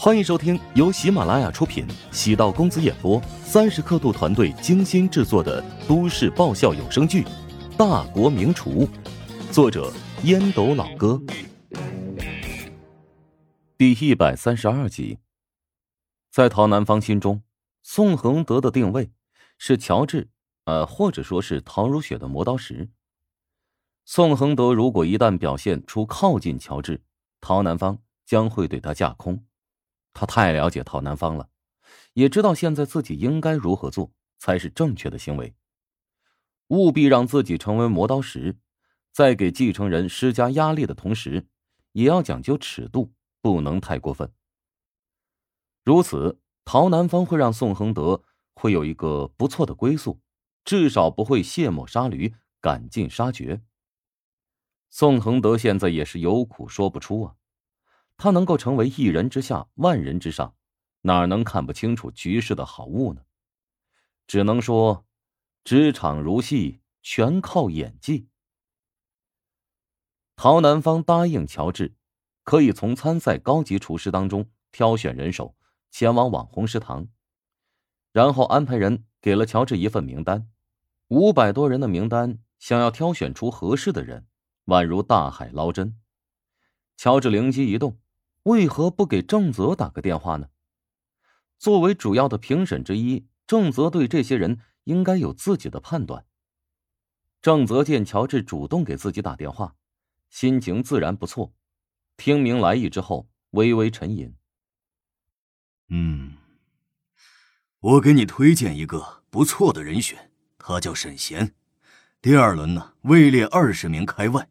欢迎收听由喜马拉雅出品、喜道公子演播、三十刻度团队精心制作的都市爆笑有声剧《大国名厨》，作者烟斗老哥，第一百三十二集。在陶南方心中，宋恒德的定位是乔治，呃，或者说是陶如雪的磨刀石。宋恒德如果一旦表现出靠近乔治，陶南方将会对他架空。他太了解陶南方了，也知道现在自己应该如何做才是正确的行为。务必让自己成为磨刀石，在给继承人施加压力的同时，也要讲究尺度，不能太过分。如此，陶南方会让宋恒德会有一个不错的归宿，至少不会卸磨杀驴，赶尽杀绝。宋恒德现在也是有苦说不出啊。他能够成为一人之下，万人之上，哪能看不清楚局势的好恶呢？只能说，职场如戏，全靠演技。陶南方答应乔治，可以从参赛高级厨师当中挑选人手，前往网红食堂，然后安排人给了乔治一份名单，五百多人的名单，想要挑选出合适的人，宛如大海捞针。乔治灵机一动。为何不给郑泽打个电话呢？作为主要的评审之一，郑泽对这些人应该有自己的判断。郑泽见乔治主动给自己打电话，心情自然不错。听明来意之后，微微沉吟：“嗯，我给你推荐一个不错的人选，他叫沈贤。第二轮呢，位列二十名开外，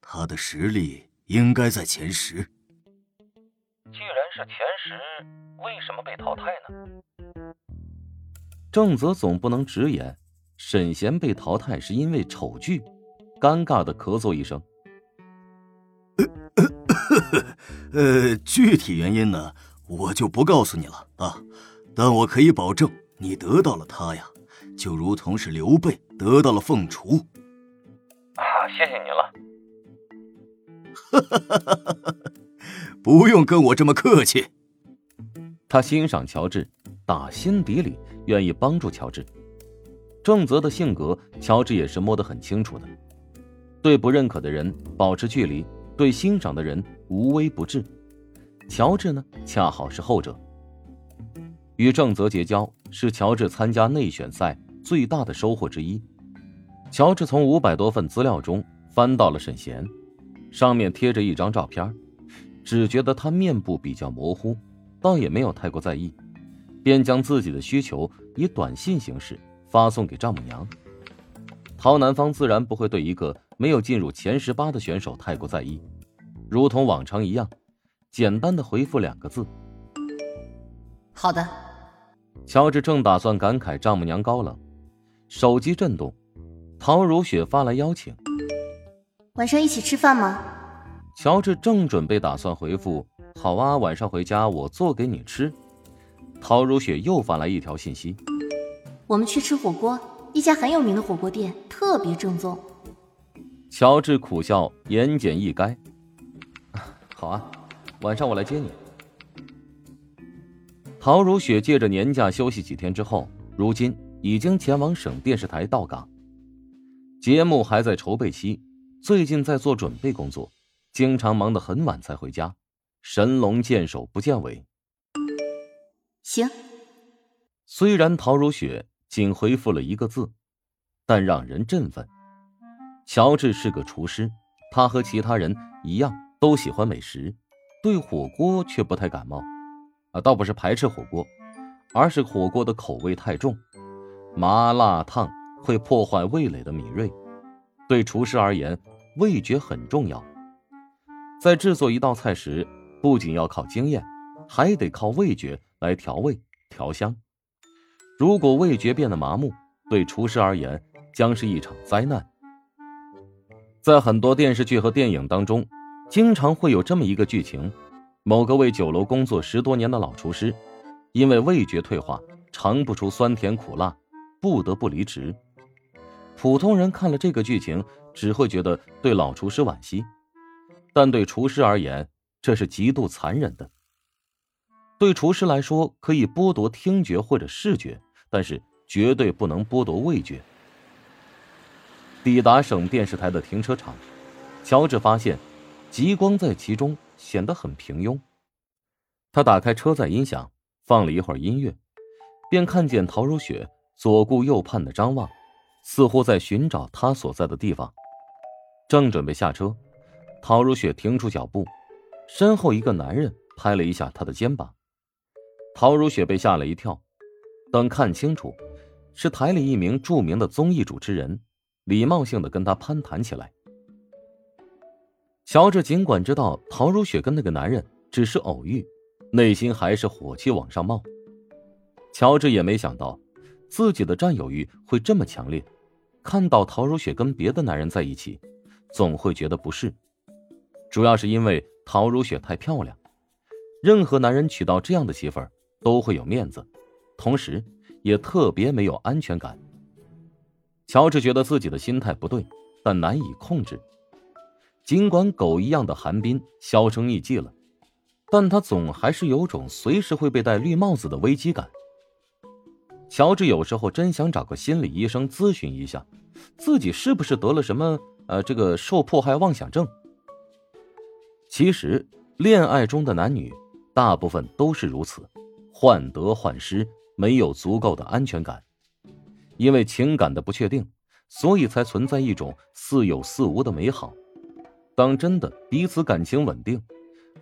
他的实力应该在前十。”既然是前十，为什么被淘汰呢？郑泽总不能直言沈贤被淘汰是因为丑剧，尴尬的咳嗽一声。呃，具体原因呢，我就不告诉你了啊。但我可以保证，你得到了他呀，就如同是刘备得到了凤雏。啊，谢谢你了。哈哈哈哈哈哈。不用跟我这么客气。他欣赏乔治，打心底里愿意帮助乔治。郑泽的性格，乔治也是摸得很清楚的。对不认可的人保持距离，对欣赏的人无微不至。乔治呢，恰好是后者。与郑泽结交，是乔治参加内选赛最大的收获之一。乔治从五百多份资料中翻到了沈贤，上面贴着一张照片。只觉得他面部比较模糊，倒也没有太过在意，便将自己的需求以短信形式发送给丈母娘。陶南方自然不会对一个没有进入前十八的选手太过在意，如同往常一样，简单的回复两个字：“好的。”乔治正打算感慨丈母娘高冷，手机震动，陶如雪发来邀请：“晚上一起吃饭吗？”乔治正准备打算回复“好啊，晚上回家我做给你吃”，陶如雪又发来一条信息：“我们去吃火锅，一家很有名的火锅店，特别正宗。”乔治苦笑，言简意赅：“好啊，晚上我来接你。”陶如雪借着年假休息几天之后，如今已经前往省电视台到岗，节目还在筹备期，最近在做准备工作。经常忙得很晚才回家，神龙见首不见尾。行。虽然陶如雪仅回复了一个字，但让人振奋。乔治是个厨师，他和其他人一样都喜欢美食，对火锅却不太感冒。啊，倒不是排斥火锅，而是火锅的口味太重，麻辣烫会破坏味蕾的敏锐。对厨师而言，味觉很重要。在制作一道菜时，不仅要靠经验，还得靠味觉来调味调香。如果味觉变得麻木，对厨师而言将是一场灾难。在很多电视剧和电影当中，经常会有这么一个剧情：某个为酒楼工作十多年的老厨师，因为味觉退化，尝不出酸甜苦辣，不得不离职。普通人看了这个剧情，只会觉得对老厨师惋惜。但对厨师而言，这是极度残忍的。对厨师来说，可以剥夺听觉或者视觉，但是绝对不能剥夺味觉。抵达省电视台的停车场，乔治发现极光在其中显得很平庸。他打开车载音响，放了一会儿音乐，便看见陶如雪左顾右盼的张望，似乎在寻找他所在的地方。正准备下车，陶如雪停住脚步，身后一个男人拍了一下她的肩膀。陶如雪被吓了一跳，等看清楚，是台里一名著名的综艺主持人，礼貌性的跟他攀谈起来。乔治尽管知道陶如雪跟那个男人只是偶遇，内心还是火气往上冒。乔治也没想到，自己的占有欲会这么强烈，看到陶如雪跟别的男人在一起，总会觉得不适，主要是因为陶如雪太漂亮，任何男人娶到这样的媳妇儿。都会有面子，同时也特别没有安全感。乔治觉得自己的心态不对，但难以控制。尽管狗一样的韩冰销声匿迹了，但他总还是有种随时会被戴绿帽子的危机感。乔治有时候真想找个心理医生咨询一下，自己是不是得了什么呃这个受迫害妄想症。其实，恋爱中的男女大部分都是如此。患得患失，没有足够的安全感，因为情感的不确定，所以才存在一种似有似无的美好。当真的彼此感情稳定，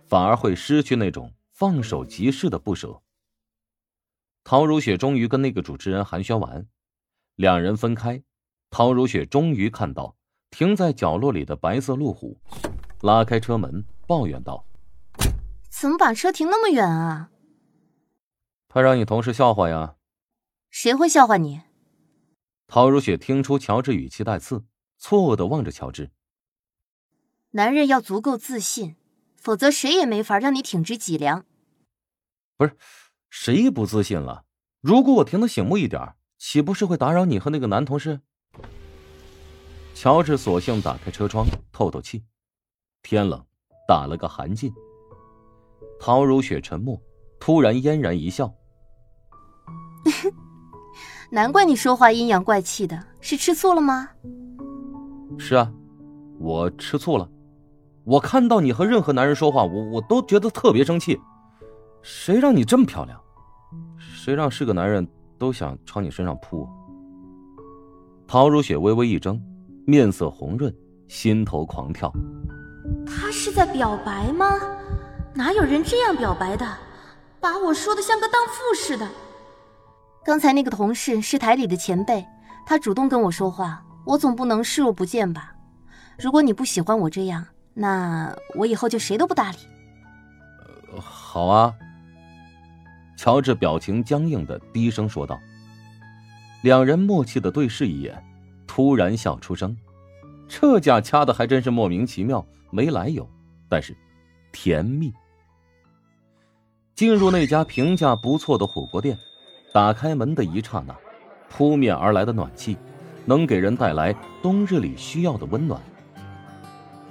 反而会失去那种放手即逝的不舍。陶如雪终于跟那个主持人寒暄完，两人分开。陶如雪终于看到停在角落里的白色路虎，拉开车门，抱怨道：“怎么把车停那么远啊？”怕让你同事笑话呀？谁会笑话你？陶如雪听出乔治语气带刺，错愕的望着乔治。男人要足够自信，否则谁也没法让你挺直脊梁。不是，谁不自信了？如果我停的醒目一点，岂不是会打扰你和那个男同事？乔治索性打开车窗透透气。天冷，打了个寒噤。陶如雪沉默，突然嫣然一笑。难怪你说话阴阳怪气的，是吃醋了吗？是啊，我吃醋了。我看到你和任何男人说话，我我都觉得特别生气。谁让你这么漂亮？谁让是个男人都想朝你身上扑？陶如雪微微一怔，面色红润，心头狂跳。他是在表白吗？哪有人这样表白的？把我说的像个荡妇似的。刚才那个同事是台里的前辈，他主动跟我说话，我总不能视若不见吧？如果你不喜欢我这样，那我以后就谁都不搭理。好啊。乔治表情僵硬的低声说道。两人默契的对视一眼，突然笑出声，这架掐的还真是莫名其妙，没来由，但是甜蜜。进入那家评价不错的火锅店。打开门的一刹那，扑面而来的暖气，能给人带来冬日里需要的温暖。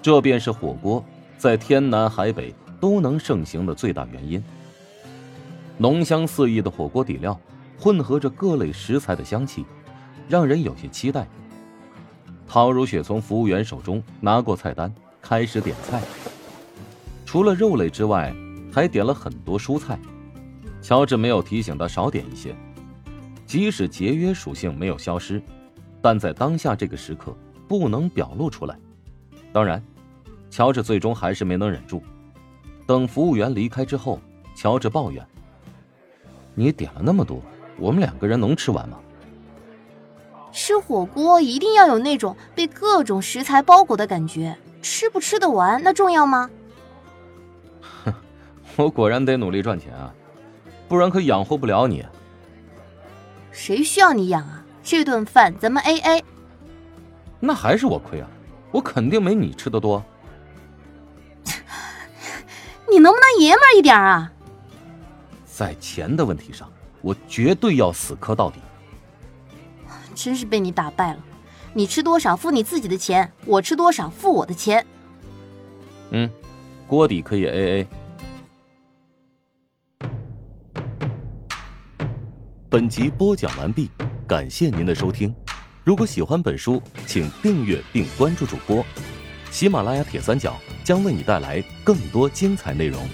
这便是火锅在天南海北都能盛行的最大原因。浓香四溢的火锅底料，混合着各类食材的香气，让人有些期待。陶如雪从服务员手中拿过菜单，开始点菜。除了肉类之外，还点了很多蔬菜。乔治没有提醒他少点一些，即使节约属性没有消失，但在当下这个时刻不能表露出来。当然，乔治最终还是没能忍住。等服务员离开之后，乔治抱怨：“你点了那么多，我们两个人能吃完吗？”吃火锅一定要有那种被各种食材包裹的感觉，吃不吃得完那重要吗？哼，我果然得努力赚钱啊！不然可养活不了你。谁需要你养啊？这顿饭咱们 A A。那还是我亏啊！我肯定没你吃的多。你能不能爷们儿一点啊？在钱的问题上，我绝对要死磕到底。真是被你打败了！你吃多少付你自己的钱我吃多少付我的钱。嗯锅底可以 aa 本集播讲完毕感谢您的收听。如果喜欢本书请订阅并关注主播。喜马拉雅铁三角将为你带来更多精彩内容。